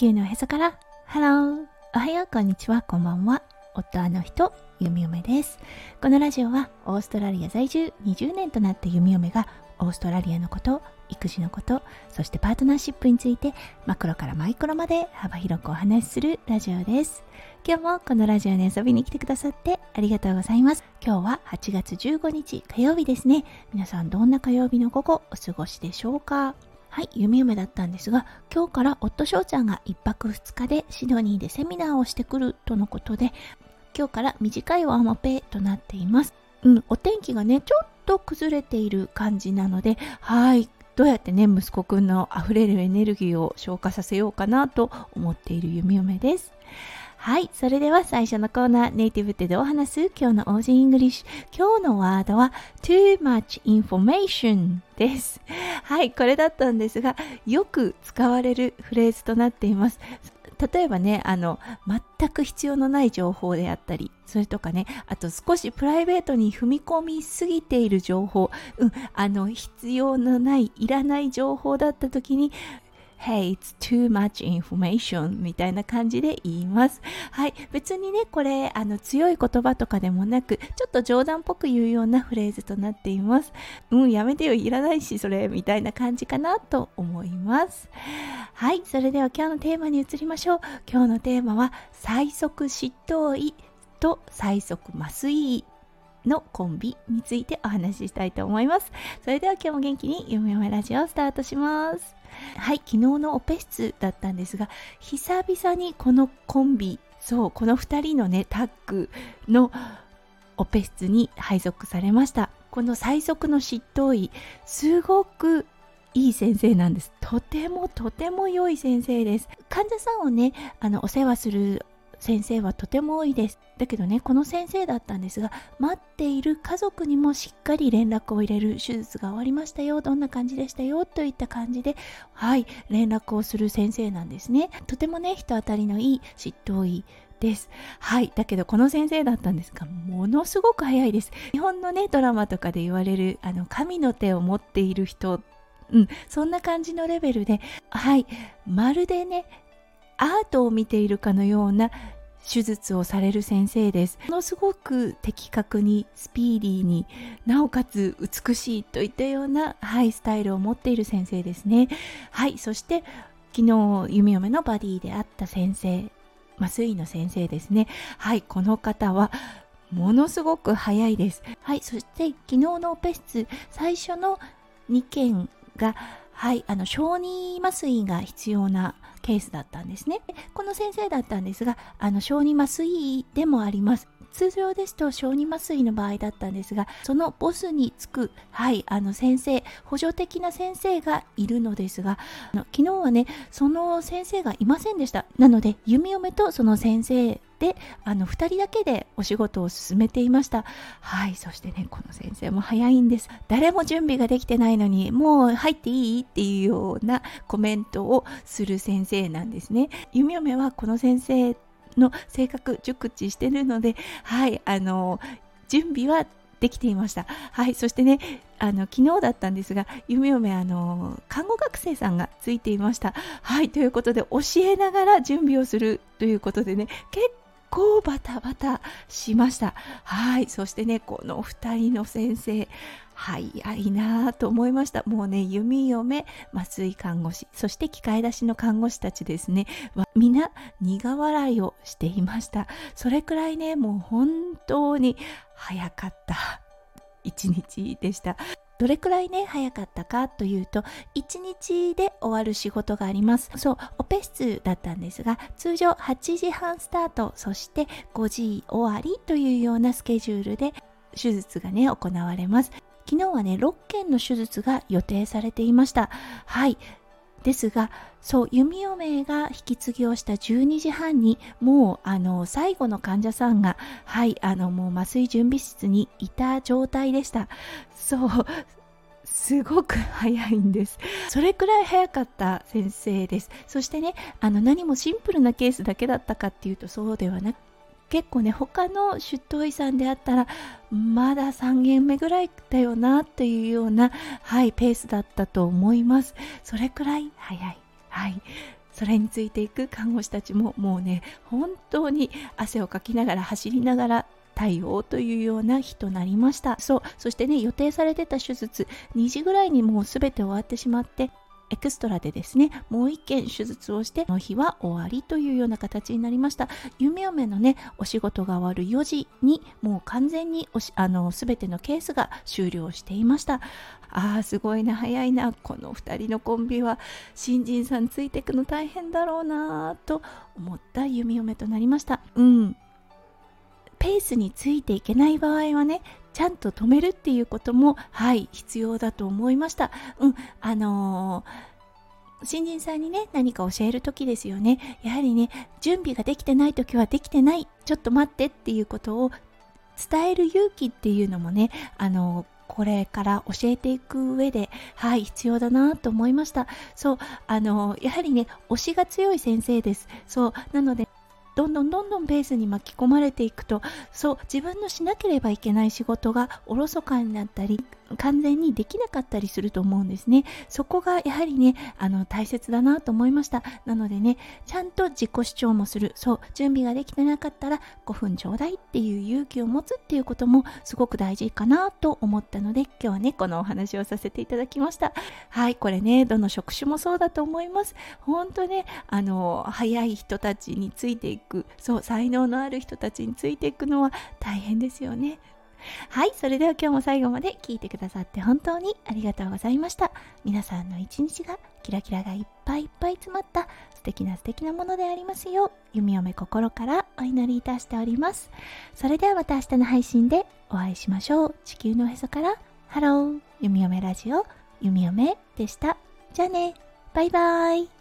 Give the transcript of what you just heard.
地球のへそから。ハローおはよう。こんにちは。こんばんは。夫あの人。ゆみよめです。このラジオはオーストラリア在住。20年となったゆみよめがオーストラリアのこと育児のことそしてパートナーシップについてマクロからマイクロまで幅広くお話しするラジオです。今日もこのラジオに遊びに来てくださってありがとうございます。今日は8月15日火曜日ですね。皆さんどんな火曜日の午後お過ごしでしょうか？はい、弓嫁だったんですが、今日から夫翔ちゃんが1泊2日でシドニーでセミナーをしてくるとのことで、今日から短いワンオペとなっています。うん、お天気がね、ちょっと崩れている感じなので、はい、どうやってね、息子くんの溢れるエネルギーを消化させようかなと思っている弓嫁です。はい。それでは最初のコーナー、ネイティブってどう話す？今日の Aussie English。今日のワードは too much information です。はい。これだったんですが、よく使われるフレーズとなっています。例えばね、あの、全く必要のない情報であったり、それとかね、あと少しプライベートに踏み込みすぎている情報、うん、あの、必要のない、いらない情報だった時に、Hey, it's too much information みたいな感じで言います。はい。別にね、これ、あの、強い言葉とかでもなく、ちょっと冗談っぽく言うようなフレーズとなっています。うん、やめてよ、いらないし、それ、みたいな感じかなと思います。はい。それでは今日のテーマに移りましょう。今日のテーマは、最速執刀医と最速麻酔医のコンビについてお話ししたいと思います。それでは今日も元気に読み読めラジオをスタートします。はい、昨日のオペ室だったんですが、久々にこのコンビ、そう、この2人のね、タッグのオペ室に配属されました。この最速の執刀医、すごくいい先生なんです。とてもとても良い先生です。患者さんをね、あの、お世話する先生はとても多いです。だけどね、この先生だったんですが、待っている家族にもしっかり連絡を入れる手術が終わりましたよ、どんな感じでしたよ、といった感じで、はい、連絡をする先生なんですね。とてもね、人当たりのいい執刀医です。はい。だけど、この先生だったんですが、ものすごく早いです。日本のね、ドラマとかで言われる、あの、神の手を持っている人、うん、そんな感じのレベルで、はい。まるでね、アートを見ているかのような手術をされる先生です。ものすごく的確にスピーディーになおかつ美しいといったような、はい、スタイルを持っている先生ですね。はい、そして昨日弓嫁のバディであった先生麻酔の先生ですね。はい、この方はものすごく早いです。はい、そして昨日のオペ室最初の2件がはい、あの小児麻酔が必要なケースだったんですね。この先生だったんですが、あの小児麻酔でもあります。通常ですと小児麻酔の場合だったんですが、そのボスにつく、はい、あの先生、補助的な先生がいるのですが、あの昨日はね、その先生がいませんでした。なので、弓嫁とその先生で、あの2人だけでお仕事を進めていました。はい、そしてね、この先生も早いんです。誰も準備ができてないのに、もう入っていい？っていうようなコメントをする先生なんですね。弓嫁はこの先生の性格熟知してるので、はい、あの、準備はできていました。はい、そしてね、あの昨日だったんですが、夢嫁あの看護学生さんがついていました。はい、ということで教えながら準備をするということでね、結構バタバタしました。はい、そしてね、この2人の先生、早いなと思いました。もうね、弓嫁、麻酔看護師、そして機械出しの看護師たちですね、みんな苦笑いをしていました。それくらいね、もう本当に早かった一日でした。どれくらいね、早かったかというと、1日で終わる仕事があります。そう、オペ室だったんですが、通常8時半スタート、そして5時終わりというようなスケジュールで手術がね、行われます。昨日はね、6件の手術が予定されていました。はい。ですが、そう、弓嫁が引き継ぎをした12時半に、もう、あの、最後の患者さんが、はい、あの、もう麻酔準備室にいた状態でした。そう、すごく早いんです。それくらい早かった先生です。そしてね、あの何もシンプルなケースだけだったかっていうとそうではなく結構ね他の出頭医さんであったらまだ3件目ぐらいだよなっていうようなはいペースだったと思います。それくらい早い。はい。それについていく看護師たちももうね本当に汗をかきながら走りながら対応というような日となりました。そう。そしてね予定されてた手術2時ぐらいにもう全て終わってしまってエクストラでですねもう1件手術をしてこの日は終わりというような形になりました。夢嫁のねお仕事が終わる4時にもう完全におしあの全てのケースが終了していました。あーすごいな早いな。この2人のコンビは新人さんついていくの大変だろうなと思った弓嫁となりました。うん。ペースについていけない場合はねちゃんと止めるっていうこともはい必要だと思いましたうんあのー新人さんにね何か教える時ですよねやはりね準備ができてない時はできてないちょっと待ってっていうことを伝える勇気っていうのもねあのこれから教えていく上で、はい、必要だなと思いました。そう、あの、やはりね、推しが強い先生です。そう、なので、どんどんどんどんベースに巻き込まれていくとそう自分のしなければいけない仕事がおろそかになったり完全にできなかったりすると思うんですね。そこがやはりねあの大切だなと思いました。なのでねちゃんと自己主張もする。そう準備ができてなかったら5分ちょうだいっていう勇気を持つっていうこともすごく大事かなと思ったので今日はねこのお話をさせていただきました。はいこれねどの職種もそうだと思います。本当ねあの早い人たちについていく。そう才能のある人たちについていくのは大変ですよね。はいそれでは今日も最後まで聞いてくださって本当にありがとうございました。皆さんの一日がキラキラがいっぱいいっぱい詰まった素敵な素敵なものでありますよう弓嫁心からお祈りいたしております。それではまた明日の配信でお会いしましょう。地球のへそから。ハロー。弓嫁ラジオ。弓嫁でした。じゃあね。バイバイ。